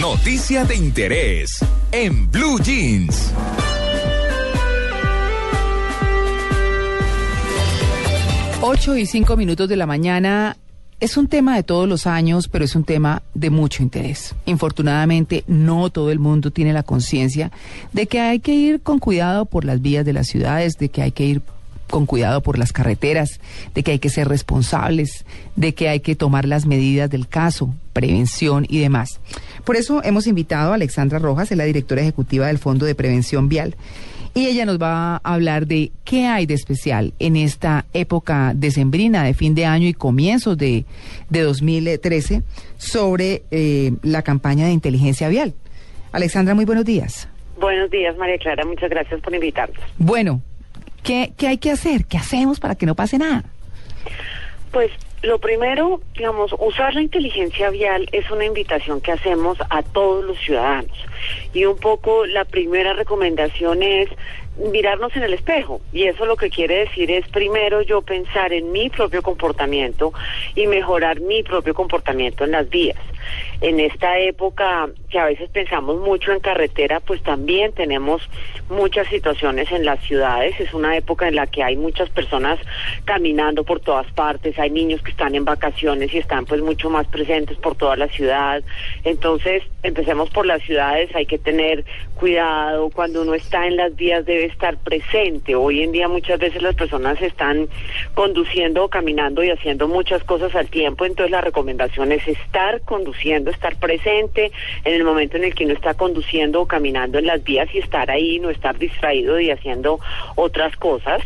Noticia de interés en Blue Jeans. Ocho y cinco minutos de la mañana. Es un tema de todos los años, pero es un tema de mucho interés. Infortunadamente, no todo el mundo tiene la conciencia de que hay que ir con cuidado por las vías de las ciudades, de que hay que ir con cuidado por las carreteras, de que hay que ser responsables, de que hay que tomar las medidas del caso, prevención y demás. Por eso hemos invitado a Alexandra Rojas, es la directora ejecutiva del Fondo de Prevención Vial, y ella nos va a hablar de qué hay de especial en esta época decembrina de fin de año y comienzos de, de 2013 sobre eh, la campaña de inteligencia vial. Alexandra, muy buenos días. Buenos días, María Clara. Muchas gracias por invitarnos. Bueno, ¿qué, qué hay que hacer? ¿Qué hacemos para que no pase nada? Pues lo primero, digamos, usar la inteligencia vial es una invitación que hacemos a todos los ciudadanos. Y un poco la primera recomendación es mirarnos en el espejo. Y eso lo que quiere decir es primero yo pensar en mi propio comportamiento y mejorar mi propio comportamiento en las vías. En esta época que a veces pensamos mucho en carretera, pues también tenemos muchas situaciones en las ciudades. Es una época en la que hay muchas personas caminando por todas partes, hay niños que están en vacaciones y están pues mucho más presentes por toda la ciudad. Entonces, empecemos por las ciudades, hay que tener cuidado. Cuando uno está en las vías debe estar presente. Hoy en día muchas veces las personas están conduciendo caminando y haciendo muchas cosas al tiempo, entonces la recomendación es estar conduciendo, estar presente en el momento en el que uno está conduciendo o caminando en las vías y estar ahí, no estar distraído y haciendo otras cosas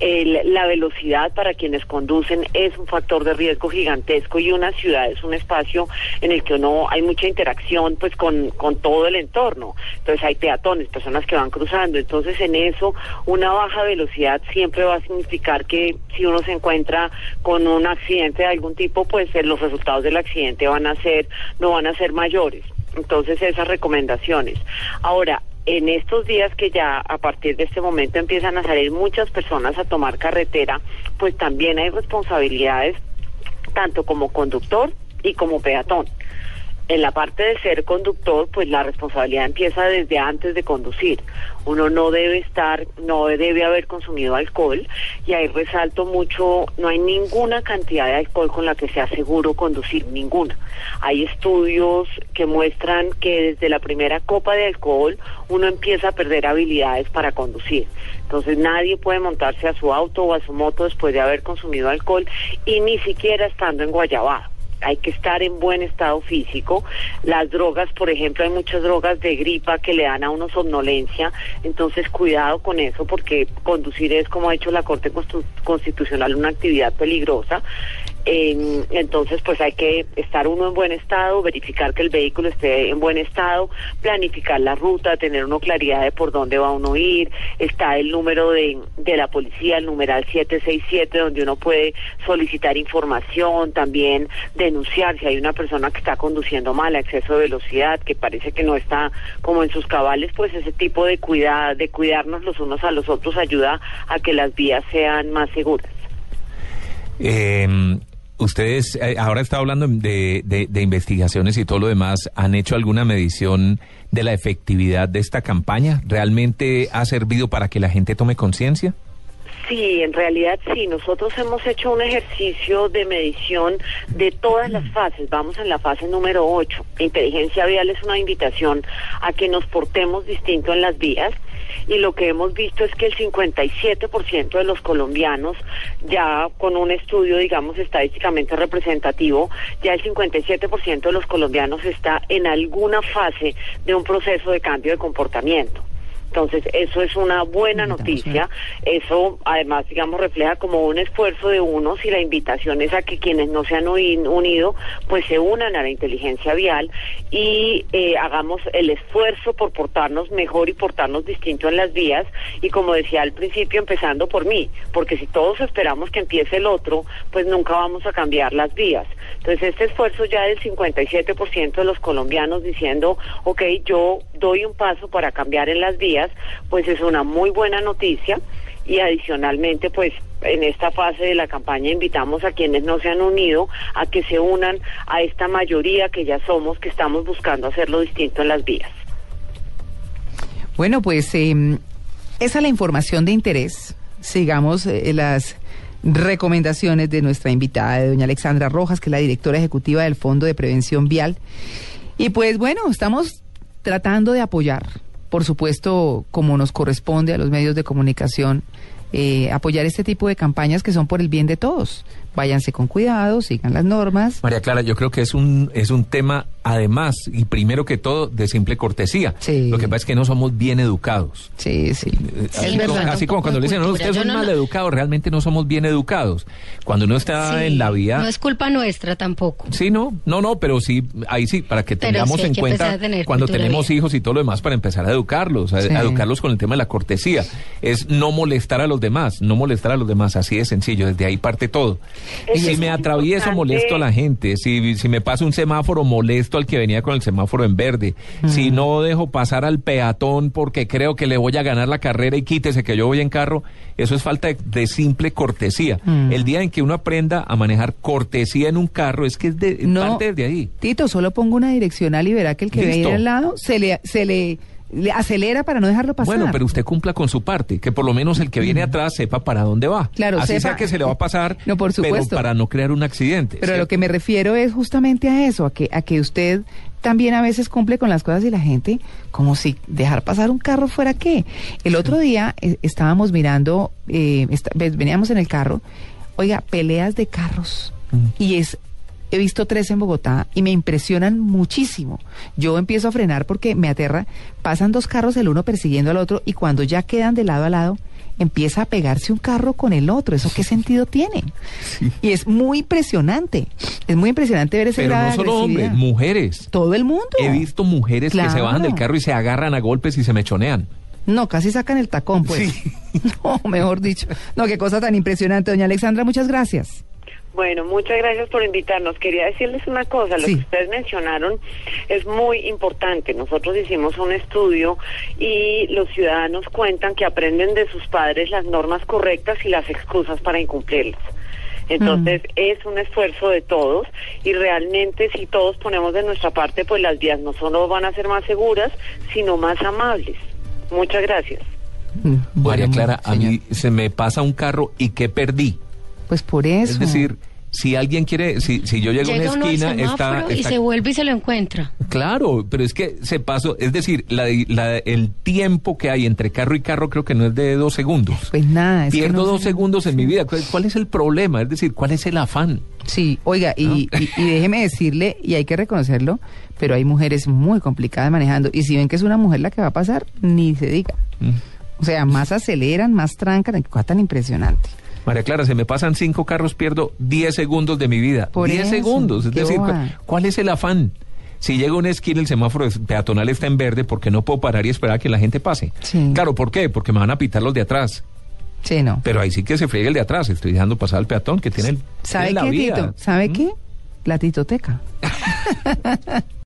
la velocidad para quienes conducen es un factor de riesgo gigantesco y una ciudad es un espacio en el que uno hay mucha interacción pues con, con todo el entorno. Entonces hay peatones, personas que van cruzando. Entonces en eso una baja velocidad siempre va a significar que si uno se encuentra con un accidente de algún tipo, pues eh, los resultados del accidente van a ser, no van a ser mayores. Entonces esas recomendaciones. Ahora, en estos días que ya a partir de este momento empiezan a salir muchas personas a tomar carretera, pues también hay responsabilidades tanto como conductor y como peatón en la parte de ser conductor, pues la responsabilidad empieza desde antes de conducir. Uno no debe estar, no debe haber consumido alcohol y ahí resalto mucho, no hay ninguna cantidad de alcohol con la que sea seguro conducir, ninguna. Hay estudios que muestran que desde la primera copa de alcohol uno empieza a perder habilidades para conducir. Entonces nadie puede montarse a su auto o a su moto después de haber consumido alcohol y ni siquiera estando en Guayabá hay que estar en buen estado físico. Las drogas, por ejemplo, hay muchas drogas de gripa que le dan a uno somnolencia, entonces cuidado con eso porque conducir es, como ha dicho la Corte Constitucional, una actividad peligrosa entonces, pues hay que estar uno en buen estado, verificar que el vehículo esté en buen estado, planificar la ruta, tener una claridad de por dónde va uno a ir. Está el número de, de la policía, el numeral 767, donde uno puede solicitar información, también denunciar si hay una persona que está conduciendo mal, exceso de velocidad, que parece que no está como en sus cabales, pues ese tipo de, cuidar, de cuidarnos los unos a los otros ayuda a que las vías sean más seguras. Eh, Ustedes, eh, ahora está hablando de, de, investigaciones y todo lo demás, ¿han hecho alguna medición de la efectividad de esta campaña? ¿Realmente ha servido para que la gente tome conciencia? Sí, en realidad sí. Nosotros hemos hecho un ejercicio de medición de todas las fases. Vamos en la fase número 8. Inteligencia vial es una invitación a que nos portemos distinto en las vías y lo que hemos visto es que el 57% de los colombianos, ya con un estudio, digamos, estadísticamente representativo, ya el 57% de los colombianos está en alguna fase de un proceso de cambio de comportamiento. Entonces, eso es una buena noticia. Eso, además, digamos, refleja como un esfuerzo de unos y la invitación es a que quienes no se han uni- unido, pues se unan a la inteligencia vial y eh, hagamos el esfuerzo por portarnos mejor y portarnos distinto en las vías. Y como decía al principio, empezando por mí, porque si todos esperamos que empiece el otro, pues nunca vamos a cambiar las vías. Entonces, este esfuerzo ya del 57% de los colombianos diciendo, ok, yo doy un paso para cambiar en las vías, pues es una muy buena noticia. Y adicionalmente, pues en esta fase de la campaña invitamos a quienes no se han unido a que se unan a esta mayoría que ya somos, que estamos buscando hacerlo distinto en las vías. Bueno, pues eh, esa es la información de interés. Sigamos eh, las recomendaciones de nuestra invitada, de doña Alexandra Rojas, que es la directora ejecutiva del Fondo de Prevención Vial. Y pues bueno, estamos tratando de apoyar, por supuesto, como nos corresponde a los medios de comunicación, eh, apoyar este tipo de campañas que son por el bien de todos. Váyanse con cuidado, sigan las normas. María Clara, yo creo que es un, es un tema, además, y primero que todo, de simple cortesía. Sí. Lo que pasa es que no somos bien educados. Sí, sí. Eh, Así, verdad, como, así como cuando le dicen, no, ustedes Yo son no- mal educados, realmente no somos bien educados. Cuando uno está Sí, en la vía... No es culpa nuestra tampoco. Sí, no, no, no, pero sí, ahí sí, para que Pero tengamos sí en que cuenta cuando tenemos hijos y todo lo demás para empezar a educarlos, a, Sí. a educarlos con el tema de la cortesía. Es no molestar a los demás, no molestar a los demás, así de sencillo, desde ahí parte todo. Si me atravieso, importante. molesto a la gente, si, si me pasa un semáforo, molesto al que venía con el semáforo en verde, si no dejo pasar al peatón porque creo que le voy a ganar la carrera y quítese que yo voy en carro, eso es falta de, de simple cortesía. Mm. El día en que uno aprenda a manejar cortesía en un carro, es que es de, No, parte desde ahí. Tito, solo pongo una direccional y verá que el que ve al lado se le, se le, le acelera para no dejarlo pasar. Bueno, pero usted cumpla con su parte, que por lo menos el que viene atrás sepa para dónde va. Claro, Así sepa. sea que se le va a pasar, No, por pero supuesto. para no crear un accidente. Pero a lo que me refiero es justamente a eso, a que, a que usted también a veces cumple con las cosas y la gente, como si dejar pasar un carro fuera qué. El otro día eh, estábamos mirando, eh, veníamos en el carro, oiga, peleas de carros. Y es, he visto tres en Bogotá y me impresionan muchísimo. Yo empiezo a frenar porque me aterra. Pasan dos carros, el uno persiguiendo al otro, y cuando ya quedan de lado a lado, empieza a pegarse un carro con el otro. ¿Eso qué sentido tiene? Y es muy impresionante. Es muy impresionante ver ese Pero grado no solo hombres, mujeres. Todo el mundo. He visto mujeres que se bajan del carro y se agarran a golpes y se mechonean. No, casi sacan el tacón, pues. No, mejor dicho. No, qué cosa tan impresionante. Doña Alexandra, muchas gracias. Bueno, muchas gracias por invitarnos. Quería decirles una cosa, lo Sí. que ustedes mencionaron es muy importante. Nosotros hicimos un estudio y los ciudadanos cuentan que aprenden de sus padres las normas correctas y las excusas para incumplirlas. Entonces es un esfuerzo de todos y realmente si todos ponemos de nuestra parte, pues las vías no solo van a ser más seguras, sino más amables. Muchas gracias. Mm, María Clara, a mí se me pasa un carro y que perdí. Pues por eso. Es decir, si alguien quiere, si, si yo llego a Llega una uno al esquina, está, y se vuelve y se lo encuentra. Claro, pero es que se pasó, es decir, la, la- el tiempo que hay entre carro y carro creo que no es de dos segundos. Pues nada. Es que Pierdo no dos segundos en mi vida. ¿Cuál, cuál es el problema? Es decir, ¿cuál es el afán? Sí, oiga, y, y- y déjeme decirle, y hay que reconocerlo, pero hay mujeres muy complicadas manejando. Y si ven que es una mujer la que va a pasar, ni se diga. Mm. O sea, más aceleran, más trancan, cosa tan impresionante. María Clara, se me pasan cinco carros, pierdo 10 segundos de mi vida. Por 10 eso, segundos. Es decir. ¿cuál, cuál es el afán? Si llego a una esquina, el semáforo peatonal está en verde, porque no puedo parar y esperar a que la gente pase? Sí. Claro, ¿por qué? Porque me van a pitar los de atrás. Sí, no. Pero ahí sí que se friegue el de atrás. Estoy dejando pasar al peatón que tiene, el, ¿Sabe tiene la qué, vía. Tito? ¿Sabe ¿Mm? qué? La titoteca.